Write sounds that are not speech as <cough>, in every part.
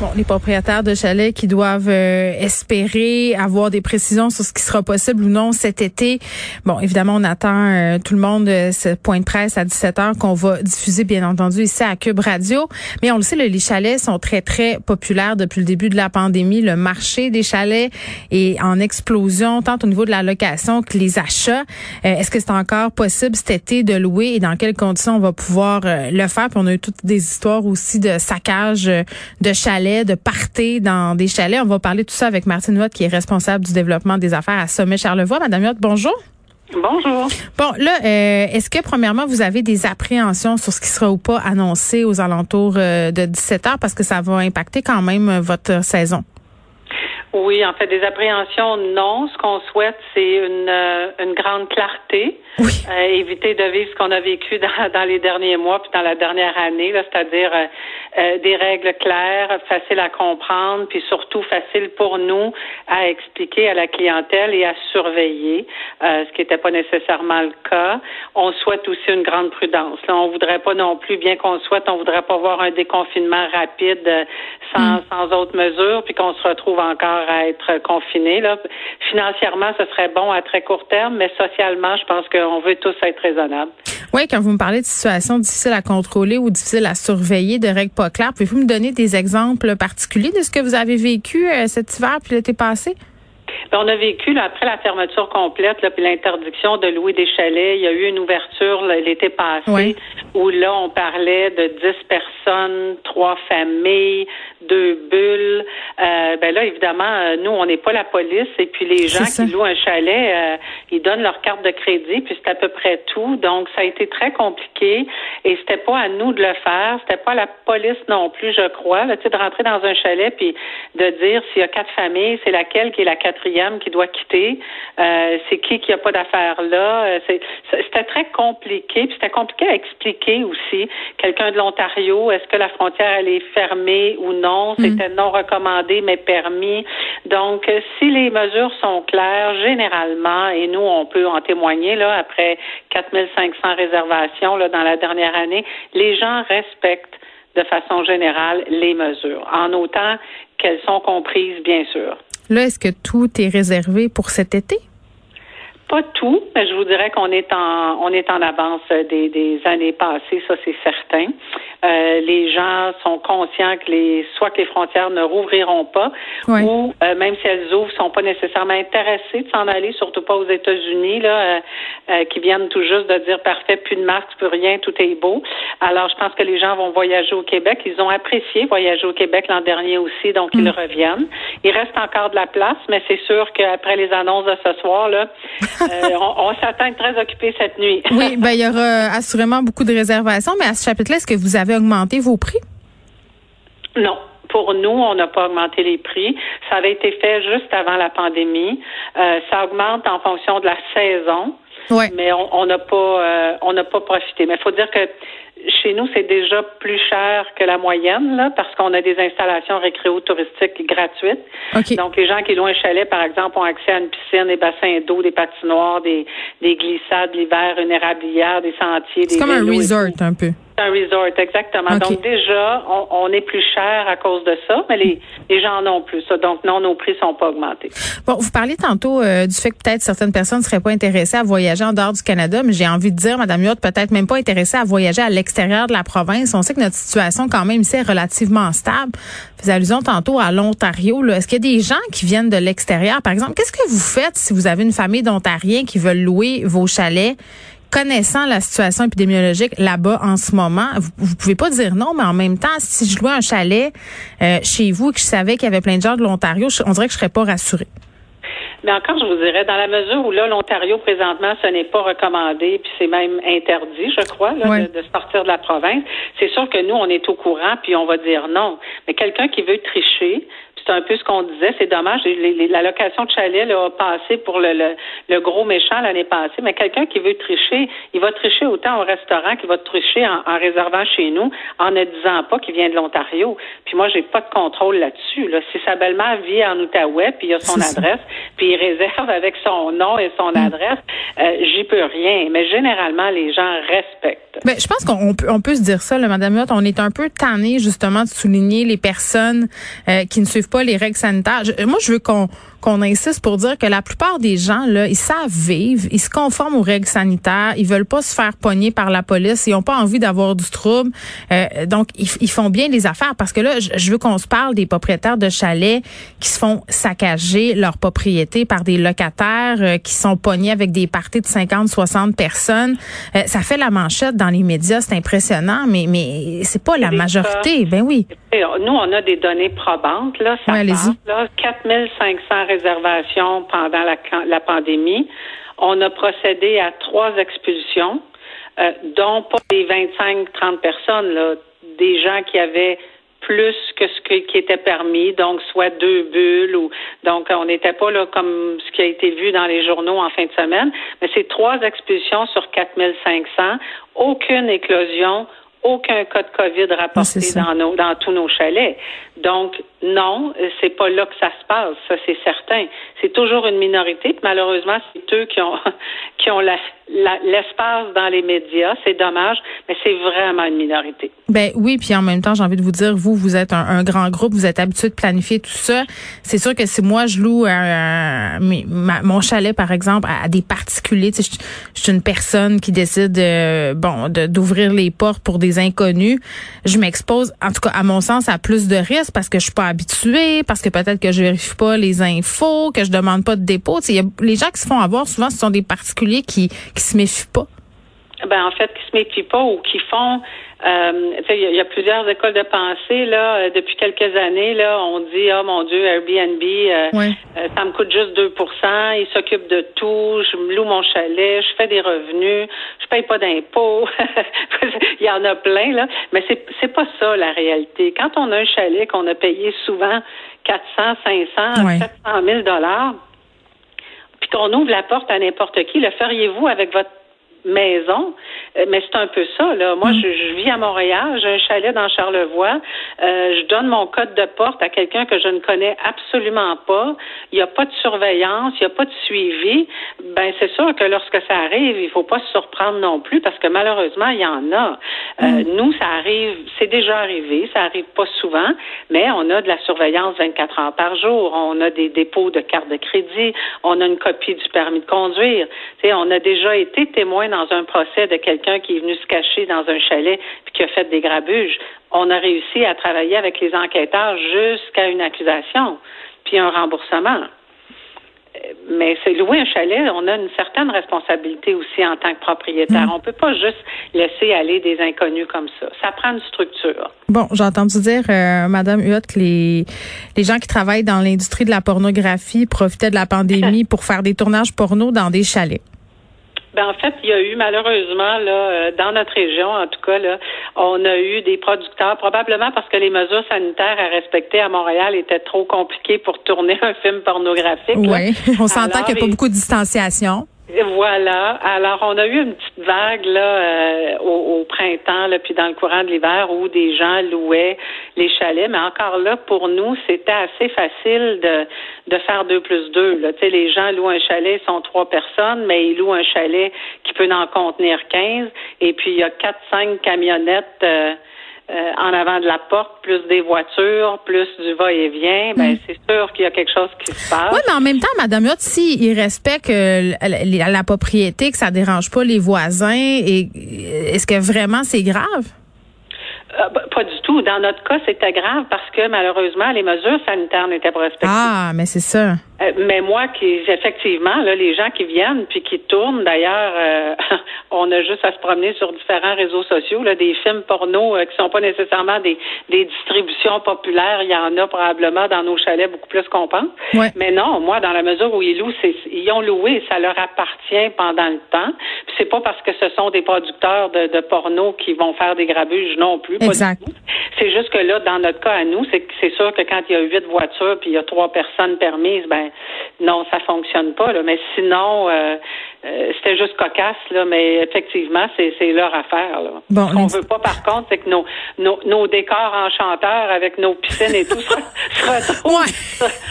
Bon, les propriétaires de chalets qui doivent euh, espérer avoir des précisions sur ce qui sera possible ou non cet été. Bon, évidemment, on attend euh, tout le monde euh, ce point de presse à 17h qu'on va diffuser, bien entendu, ici à Cube Radio. Mais on le sait, les chalets sont très, très populaires depuis le début de la pandémie. Le marché des chalets est en explosion, tant au niveau de la location que les achats. Est-ce que c'est encore possible cet été de louer et dans quelles conditions on va pouvoir le faire? Puis on a eu toutes des histoires aussi de saccage de chalets, de parties dans des chalets. On va parler de tout ça avec Martine Watt, qui est responsable du développement des affaires à Sommet Charlevoix. Madame Watt, bonjour. Bonjour. Bon, là, euh, est-ce que premièrement, vous avez des appréhensions sur ce qui sera ou pas annoncé aux alentours euh, de 17 heures? Parce que ça va impacter quand même euh, votre saison? Oui, en fait, des appréhensions, non. Ce qu'on souhaite, c'est une, euh, une grande clarté. Oui. Éviter de vivre ce qu'on a vécu <laughs> dans, dans, les derniers mois puis dans la dernière année, c'est-à-dire euh, des règles claires, faciles à comprendre, puis surtout faciles pour nous à expliquer à la clientèle et à surveiller, ce qui n'était pas nécessairement le cas. On souhaite aussi une grande prudence. Là, on voudrait pas non plus, bien qu'on souhaite, on voudrait pas voir un déconfinement rapide sans, mm. sans autres mesures, puis qu'on se retrouve encore à être confinés. Là. Financièrement, ce serait bon à très court terme, mais socialement, je pense qu'on veut tous être raisonnables. Oui, quand vous me parlez de situations difficiles à contrôler ou difficiles à surveiller, de règles pas claires, pouvez-vous me donner des exemples particuliers de ce que vous avez vécu euh, cet hiver puis l'été passé? Ben, on a vécu, là, après la fermeture complète, là, puis l'interdiction de louer des chalets, il y a eu une ouverture l'été passé où là, on parlait de 10 personnes, trois familles, deux bulles. Euh, ben là, évidemment, euh, nous, on n'est pas la police. Et puis les gens qui louent un chalet, euh, ils donnent leur carte de crédit, puis c'est à peu près tout. Donc, ça a été très compliqué. Et c'était pas à nous de le faire. C'était pas à la police non plus, je crois. Là, de rentrer dans un chalet puis de dire s'il y a quatre familles, c'est laquelle qui est la quatrième qui doit quitter? Euh, c'est qui qui a pas d'affaires là? C'était très compliqué. Puis c'était compliqué à expliquer aussi. Quelqu'un de l'Ontario, est-ce que la frontière elle est fermée ou non? Mm. c'était non recommandé mais permis. Donc, si les mesures sont claires, généralement, et nous, on peut en témoigner, là, après 4500 réservations là, dans la dernière année, les gens respectent de façon générale les mesures, en autant qu'elles sont comprises, bien sûr. Là, est-ce que tout est réservé pour cet été? Pas tout, mais je vous dirais qu'on est en on est en avance des, des années passées, ça c'est certain. Euh, les gens sont conscients que les soit que les frontières ne rouvriront pas, ou euh, même si elles ouvrent, sont pas nécessairement intéressés de s'en aller, surtout pas aux États-Unis là, euh, qui viennent tout juste de dire parfait, plus de masque, plus rien, tout est beau. Alors je pense que les gens vont voyager au Québec. Ils ont apprécié voyager au Québec l'an dernier aussi, donc ils mm. reviennent. Il reste encore de la place, mais c'est sûr qu'après les annonces de ce soir là. Euh, on, s'attend être très occupé cette nuit. <laughs> oui, ben il y aura assurément beaucoup de réservations, mais à ce chapitre-là, est-ce que vous avez augmenté vos prix? Non. Pour nous, on n'a pas augmenté les prix. Ça avait été fait juste avant la pandémie. Euh, ça augmente en fonction de la saison. Mais on n'a pas euh, on n'a pas profité. Mais il faut dire que chez nous, c'est déjà plus cher que la moyenne, là, parce qu'on a des installations récréo-touristiques gratuites. Donc, les gens qui louent un chalet, par exemple, ont accès à une piscine, des bassins d'eau, des patinoires, des, des glissades l'hiver, une érablière, des sentiers. C'est comme un resort, un peu. Un resort, exactement. Donc déjà, on, est plus cher à cause de ça, mais les, les gens en ont plus. Donc non, nos prix sont pas augmentés. Bon, vous parlez tantôt euh, du fait que peut-être certaines personnes ne seraient pas intéressées à voyager en dehors du Canada, mais j'ai envie de dire, Madame Yotte, peut-être même pas intéressée à voyager à l'extérieur de la province. On sait que notre situation quand même ici est relativement stable. Vous allusion tantôt à l'Ontario. Est-ce qu'il y a des gens qui viennent de l'extérieur, par exemple? Qu'est-ce que vous faites si vous avez une famille d'Ontariens qui veulent louer vos chalets? Connaissant la situation épidémiologique là-bas en ce moment, vous, vous pouvez pas dire non, mais en même temps, si je louais un chalet euh, chez vous et que je savais qu'il y avait plein de gens de l'Ontario, on dirait que je serais pas rassurée. Mais encore, je vous dirais, dans la mesure où là, l'Ontario, présentement, ce n'est pas recommandé, puis c'est même interdit, je crois, de, de, sortir de la province, c'est sûr que nous, on est au courant, puis on va dire non. Mais quelqu'un qui veut tricher, c'est un peu ce qu'on disait. C'est dommage. la location de chalet a passé pour le, le, gros méchant l'année passée. Mais quelqu'un qui veut tricher, il va tricher autant au restaurant qu'il va tricher en, réservant chez nous, en ne disant pas qu'il vient de l'Ontario. Puis moi, j'ai pas de contrôle là-dessus. Là. Si sa belle-mère vit en Outaouais, puis il a son adresse, puis il réserve <laughs> avec son nom et son mm. adresse, euh, j'y peux rien. Mais généralement, les gens respectent. Mais je pense qu'on peut, on peut se dire ça, là, Madame. On est un peu tanné justement de souligner les personnes euh, qui ne suivent pas les règles sanitaires. moi, je veux qu'on qu'on insiste pour dire que la plupart des gens là, ils savent vivre, ils se conforment aux règles sanitaires, ils veulent pas se faire pogner par la police, ils ont pas envie d'avoir du trouble. Euh, donc ils, ils, font bien les affaires parce que là, je, veux qu'on se parle des propriétaires de chalets qui se font saccager leur propriété par des locataires euh, qui sont pognés avec des parties de 50, 60 personnes. Euh, ça fait la manchette dans les médias, c'est impressionnant, mais mais c'est pas la majorité. Ben oui. Nous, on a des données probantes là. Ça ouais, là, 4500 réservations pendant la, pandémie. On a procédé à trois expulsions, euh, dont pas des 25-30 personnes, là, des gens qui avaient plus que ce qui était permis, donc soit deux bulles ou donc on n'était pas là comme ce qui a été vu dans les journaux en fin de semaine, mais c'est trois expulsions sur 4500, aucune éclosion, aucun cas de COVID rapporté dans, nos, dans tous nos chalets. Donc, non, c'est pas là que ça se passe, ça c'est certain. C'est toujours une minorité, malheureusement, c'est eux qui ont <laughs> qui ont l'espace dans les médias. C'est dommage, mais c'est vraiment une minorité. Ben oui, puis en même temps, j'ai envie de vous dire, vous, vous êtes un, grand groupe, vous êtes habitué de planifier tout ça. C'est sûr que si moi je loue mon chalet, par exemple, à, des particuliers, je, je, suis une personne qui décide, euh, bon, d'ouvrir les portes pour des inconnus, je m'expose, en tout cas à mon sens, à plus de risques parce que je suis pas parce que peut-être que je vérifie pas les infos, que je demande pas de dépôt. Y a, les gens qui se font avoir, souvent, ce sont des particuliers qui qui se méfient pas. Ben en fait, qui se méfient pas ou qui font euh, il y, a plusieurs écoles de pensée là. Euh, depuis quelques années là, on dit oh mon Dieu Airbnb, euh, euh ça me coûte juste 2% Il s'occupe de tout. Je me loue mon chalet, je fais des revenus, je paye pas d'impôts. <laughs> il y en a plein là, mais c'est c'est pas ça la réalité. Quand on a un chalet qu'on a payé souvent 400, 500, 700 000 dollars, puis qu'on ouvre la porte à n'importe qui, le feriez-vous avec votre maison. Euh, mais c'est un peu ça, là. Moi, mm. je, vis à Montréal, j'ai un chalet dans Charlevoix. Euh, je donne mon code de porte à quelqu'un que je ne connais absolument pas. Il n'y a pas de surveillance, il n'y a pas de suivi. Ben, c'est sûr que lorsque ça arrive, il faut pas se surprendre non plus parce que malheureusement, il y en a. Euh, mm. Nous, ça arrive, c'est déjà arrivé, ça arrive pas souvent, mais on a de la surveillance 24 heures par jour. On a des dépôts de cartes de crédit. On a une copie du permis de conduire. sais, on a déjà été témoin dans un procès de quelqu'un qui est venu se cacher dans un chalet puis qui a fait des grabuges. On a réussi à travailler avec les enquêteurs jusqu'à une accusation puis un remboursement. Mais c'est louer un chalet, on a une certaine responsabilité aussi en tant que propriétaire. On mm. On peut pas juste laisser aller des inconnus comme ça. Ça prend une structure. Bon, j'ai entendu dire, euh, Madame Huot, que les, les gens qui travaillent dans l'industrie de la pornographie profitaient de la pandémie <laughs> pour faire des tournages porno dans des chalets. Ben, en fait, il y a eu malheureusement là euh, dans notre région, en tout cas là, on a eu des producteurs probablement parce que les mesures sanitaires à respecter à Montréal étaient trop compliquées pour tourner <laughs> un film pornographique. Oui, on s'entend qu'il n'y a pas beaucoup de distanciation. Voilà. Alors, on a eu une petite vague là euh, au, printemps, là, puis dans le courant de l'hiver, où des gens louaient les chalets. Mais encore là, pour nous, c'était assez facile de, de faire deux plus deux. Là. Les gens louent un chalet, ils sont trois personnes, mais ils louent un chalet qui peut en contenir quinze. Et puis, il y a quatre, cinq camionnettes. Euh, euh, en avant de la porte, plus des voitures, plus du va-et-vient, ben hmm. c'est sûr qu'il y a quelque chose qui se passe. Oui, mais en même temps, Madame Huot, si il respecte euh, la, propriété, que ça dérange pas les voisins, et est-ce que vraiment c'est grave? Euh, bah, pas du tout. Dans notre cas, c'était grave parce que malheureusement, les mesures sanitaires n'étaient pas respectées. Ah, mais c'est ça. Euh, mais moi, qui effectivement, là, les gens qui viennent puis qui tournent, d'ailleurs, euh, <laughs> on a juste à se promener sur différents réseaux sociaux, là, des films porno euh, qui sont pas nécessairement des, des distributions populaires. Il y en a probablement dans nos chalets beaucoup plus qu'on pense. Mais non, moi, dans la mesure où ils louent, ils ont loué, ça leur appartient pendant le temps. Puis c'est pas parce que ce sont des producteurs de, de porno qui vont faire des grabuges non plus. Exact. C'est juste que là, dans notre cas à nous, c'est c'est sûr que quand il y a huit voitures puis il y a trois personnes permises, ben non, ça fonctionne pas. Là. Mais sinon, euh, euh, c'était juste cocasse, là, mais effectivement, c'est, leur affaire. Là. Bon, Ce qu'on veut pas, par contre, c'est que nos, nos, nos décors enchanteurs avec nos piscines et tout se,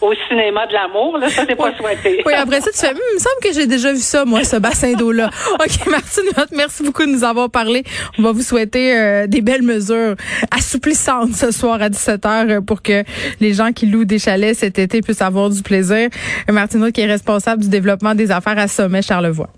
au cinéma de l'amour. Ça, c'est pas souhaité. Oui, après ça, tu fais, hum, il me semble que j'ai déjà vu ça, moi, ce bassin d'eau-là. <laughs> OK, Martine, merci beaucoup de nous avoir parlé. On va vous souhaiter euh, des belles mesures assouplissantes ce soir à 17h euh, pour que les gens qui louent des chalets cet été puissent avoir du plaisir. Martine, qui est responsable du développement des affaires à Sommet Charlevoix.